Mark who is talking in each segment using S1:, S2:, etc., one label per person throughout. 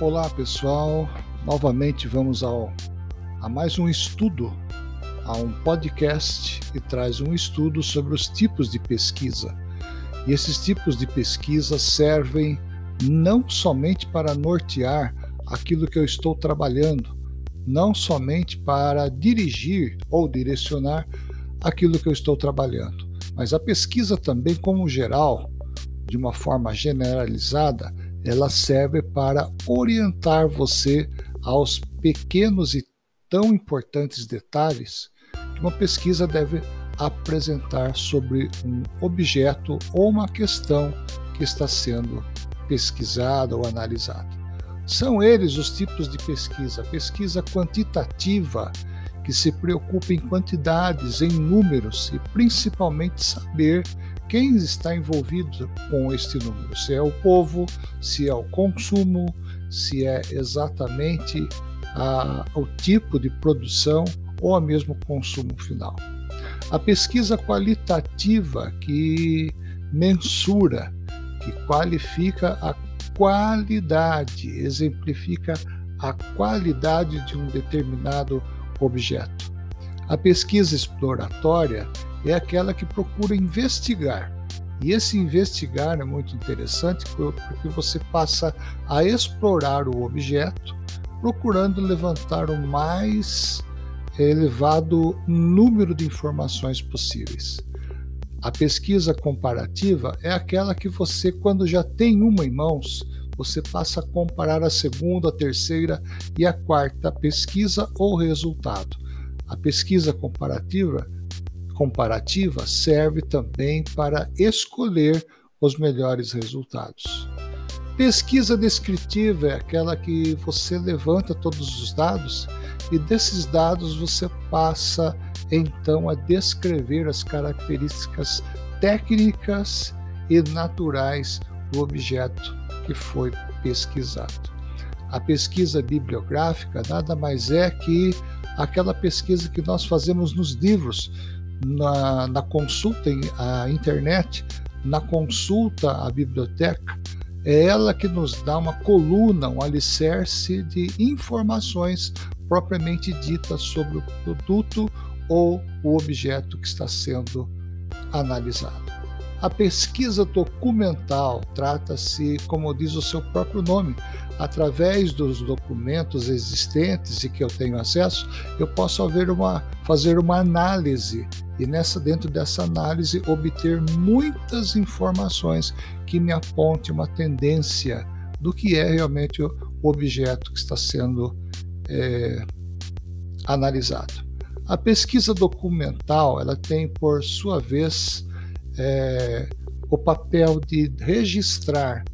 S1: Olá pessoal, novamente vamos ao, a mais um estudo, a um podcast que traz um estudo sobre os tipos de pesquisa. E esses tipos de pesquisa servem não somente para nortear aquilo que eu estou trabalhando, não somente para dirigir ou direcionar aquilo que eu estou trabalhando, mas a pesquisa também, como geral, de uma forma generalizada, ela serve para orientar você aos pequenos e tão importantes detalhes que uma pesquisa deve apresentar sobre um objeto ou uma questão que está sendo pesquisada ou analisada. São eles os tipos de pesquisa: pesquisa quantitativa, que se preocupa em quantidades, em números e principalmente saber quem está envolvido com este número, se é o povo, se é o consumo, se é exatamente a, o tipo de produção ou a mesmo consumo final. A pesquisa qualitativa que mensura, que qualifica a qualidade, exemplifica a qualidade de um determinado objeto. A pesquisa exploratória é aquela que procura investigar. E esse investigar é muito interessante porque você passa a explorar o objeto, procurando levantar o mais elevado número de informações possíveis. A pesquisa comparativa é aquela que você, quando já tem uma em mãos, você passa a comparar a segunda, a terceira e a quarta pesquisa ou resultado. A pesquisa comparativa comparativa serve também para escolher os melhores resultados. Pesquisa descritiva é aquela que você levanta todos os dados e desses dados você passa então a descrever as características técnicas e naturais do objeto que foi pesquisado. A pesquisa bibliográfica nada mais é que aquela pesquisa que nós fazemos nos livros, na, na consulta à internet, na consulta à biblioteca, é ela que nos dá uma coluna, um alicerce de informações propriamente ditas sobre o produto ou o objeto que está sendo analisado. A pesquisa documental trata-se, como diz o seu próprio nome, através dos documentos existentes e que eu tenho acesso, eu posso uma, fazer uma análise e nessa dentro dessa análise obter muitas informações que me aponte uma tendência do que é realmente o objeto que está sendo é, analisado. A pesquisa documental ela tem por sua vez é, o papel de registrar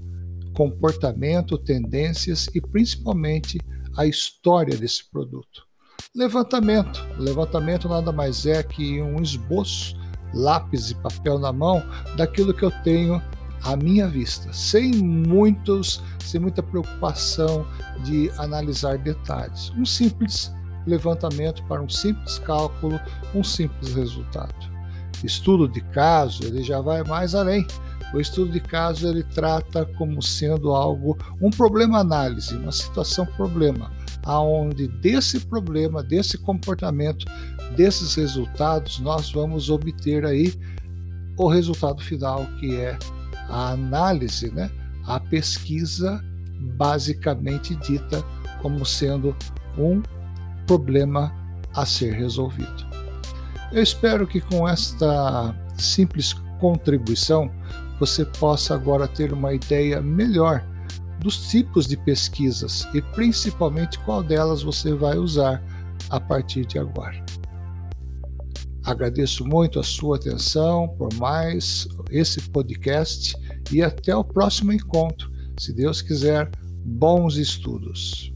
S1: comportamento, tendências e principalmente a história desse produto. Levantamento. Levantamento nada mais é que um esboço, lápis e papel na mão, daquilo que eu tenho à minha vista, sem muitos, sem muita preocupação de analisar detalhes. Um simples levantamento para um simples cálculo, um simples resultado estudo de caso, ele já vai mais além. O estudo de caso ele trata como sendo algo, um problema análise, uma situação problema, aonde desse problema, desse comportamento, desses resultados, nós vamos obter aí o resultado final, que é a análise, né? a pesquisa basicamente dita como sendo um problema a ser resolvido. Eu espero que com esta simples contribuição você possa agora ter uma ideia melhor dos tipos de pesquisas e principalmente qual delas você vai usar a partir de agora. Agradeço muito a sua atenção por mais esse podcast e até o próximo encontro. Se Deus quiser, bons estudos.